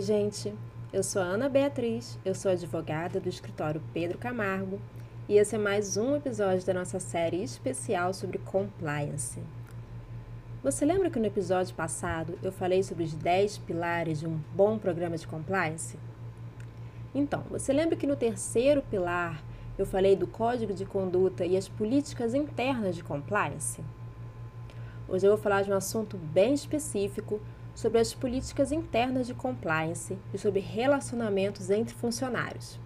Oi, gente. Eu sou a Ana Beatriz, eu sou advogada do escritório Pedro Camargo e esse é mais um episódio da nossa série especial sobre compliance. Você lembra que no episódio passado eu falei sobre os 10 pilares de um bom programa de compliance? Então, você lembra que no terceiro pilar eu falei do código de conduta e as políticas internas de compliance? Hoje eu vou falar de um assunto bem específico sobre as políticas internas de compliance e sobre relacionamentos entre funcionários.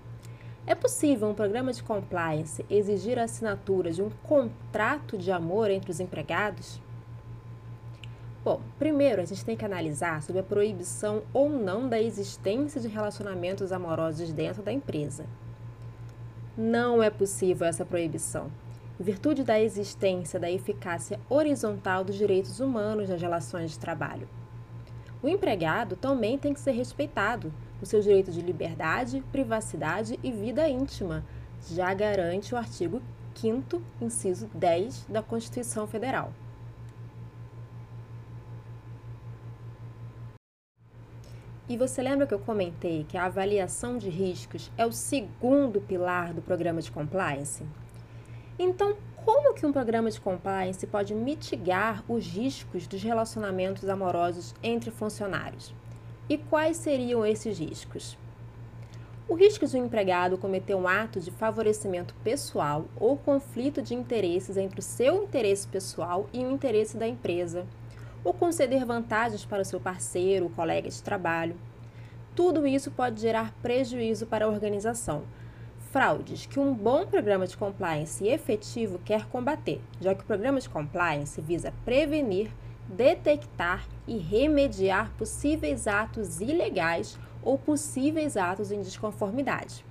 É possível um programa de compliance exigir a assinatura de um contrato de amor entre os empregados? Bom, primeiro a gente tem que analisar sobre a proibição ou não da existência de relacionamentos amorosos dentro da empresa. Não é possível essa proibição, em virtude da existência da eficácia horizontal dos direitos humanos nas relações de trabalho. O empregado também tem que ser respeitado. O seu direito de liberdade, privacidade e vida íntima já garante o artigo 5, inciso 10 da Constituição Federal. E você lembra que eu comentei que a avaliação de riscos é o segundo pilar do programa de compliance? Então, como que um programa de compliance pode mitigar os riscos dos relacionamentos amorosos entre funcionários? E quais seriam esses riscos? O risco de um empregado cometer um ato de favorecimento pessoal ou conflito de interesses entre o seu interesse pessoal e o interesse da empresa, ou conceder vantagens para o seu parceiro ou colega de trabalho. Tudo isso pode gerar prejuízo para a organização, fraudes que um bom programa de compliance efetivo quer combater, já que o programa de compliance visa prevenir, detectar e remediar possíveis atos ilegais ou possíveis atos em desconformidade.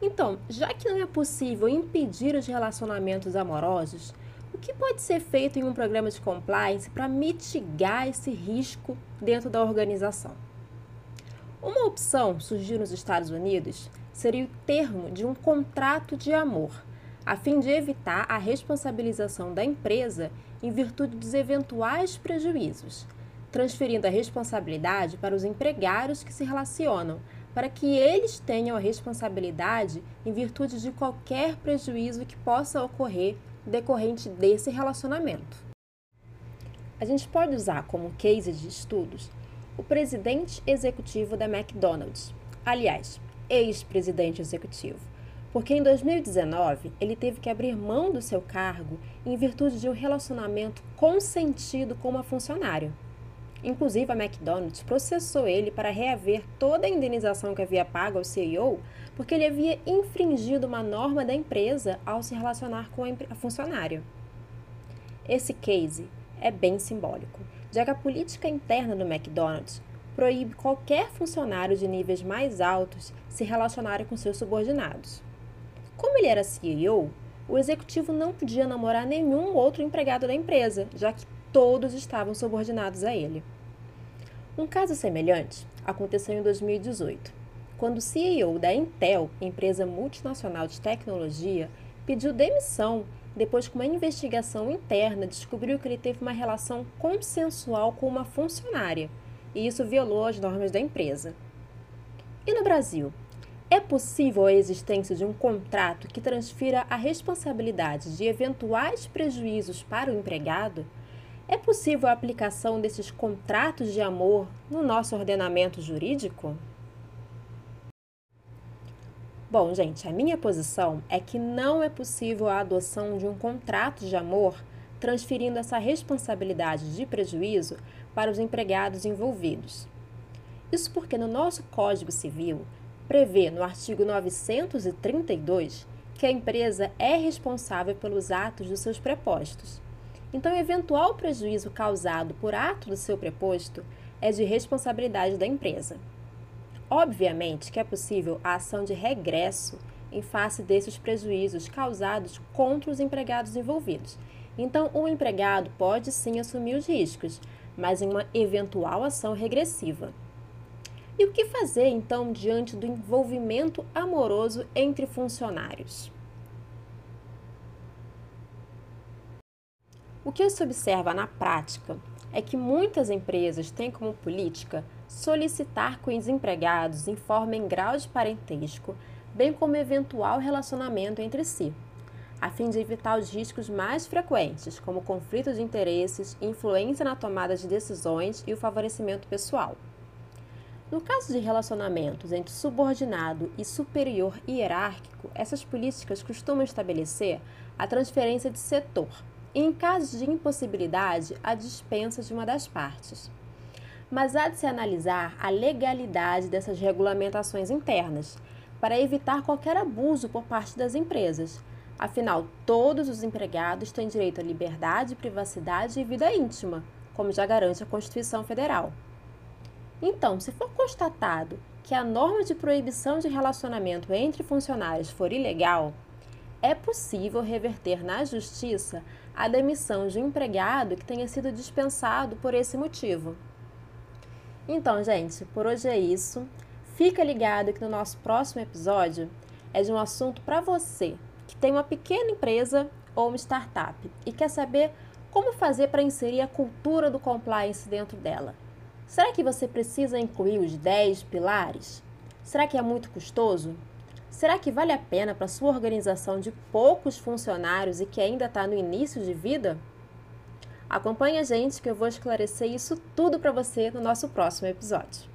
Então, já que não é possível impedir os relacionamentos amorosos, o que pode ser feito em um programa de compliance para mitigar esse risco dentro da organização? Uma opção surgiu nos Estados Unidos seria o termo de um contrato de amor, a fim de evitar a responsabilização da empresa em virtude dos eventuais prejuízos, transferindo a responsabilidade para os empregários que se relacionam, para que eles tenham a responsabilidade em virtude de qualquer prejuízo que possa ocorrer decorrente desse relacionamento. A gente pode usar como case de estudos o presidente executivo da McDonald's. Aliás, ex-presidente executivo, porque em 2019 ele teve que abrir mão do seu cargo em virtude de um relacionamento consentido com uma funcionária. Inclusive, a McDonald's processou ele para reaver toda a indenização que havia pago ao CEO, porque ele havia infringido uma norma da empresa ao se relacionar com a funcionária. Esse case é bem simbólico, já que a política interna do McDonald's proíbe qualquer funcionário de níveis mais altos se relacionarem com seus subordinados. Como ele era CEO, o executivo não podia namorar nenhum outro empregado da empresa, já que todos estavam subordinados a ele. Um caso semelhante aconteceu em 2018, quando o CEO da Intel, empresa multinacional de tecnologia, pediu demissão depois que uma investigação interna descobriu que ele teve uma relação consensual com uma funcionária e isso violou as normas da empresa. E no Brasil? É possível a existência de um contrato que transfira a responsabilidade de eventuais prejuízos para o empregado? É possível a aplicação desses contratos de amor no nosso ordenamento jurídico? Bom, gente, a minha posição é que não é possível a adoção de um contrato de amor transferindo essa responsabilidade de prejuízo para os empregados envolvidos. Isso porque no nosso Código Civil prevê no artigo 932 que a empresa é responsável pelos atos dos seus prepostos. Então, eventual prejuízo causado por ato do seu preposto é de responsabilidade da empresa. Obviamente que é possível a ação de regresso em face desses prejuízos causados contra os empregados envolvidos. Então, o empregado pode sim assumir os riscos, mas em uma eventual ação regressiva. E o que fazer então diante do envolvimento amoroso entre funcionários? O que se observa na prática é que muitas empresas têm como política solicitar que os empregados informem grau de parentesco, bem como eventual relacionamento entre si, a fim de evitar os riscos mais frequentes, como conflito de interesses, influência na tomada de decisões e o favorecimento pessoal. No caso de relacionamentos entre subordinado e superior hierárquico, essas políticas costumam estabelecer a transferência de setor e, em casos de impossibilidade, a dispensa de uma das partes. Mas há de se analisar a legalidade dessas regulamentações internas, para evitar qualquer abuso por parte das empresas. Afinal, todos os empregados têm direito à liberdade, privacidade e vida íntima, como já garante a Constituição Federal. Então, se for constatado que a norma de proibição de relacionamento entre funcionários for ilegal, é possível reverter na justiça a demissão de um empregado que tenha sido dispensado por esse motivo. Então, gente, por hoje é isso. Fica ligado que no nosso próximo episódio é de um assunto para você que tem uma pequena empresa ou uma startup e quer saber como fazer para inserir a cultura do compliance dentro dela. Será que você precisa incluir os 10 pilares? Será que é muito custoso? Será que vale a pena para sua organização de poucos funcionários e que ainda está no início de vida? Acompanhe a gente que eu vou esclarecer isso tudo para você no nosso próximo episódio.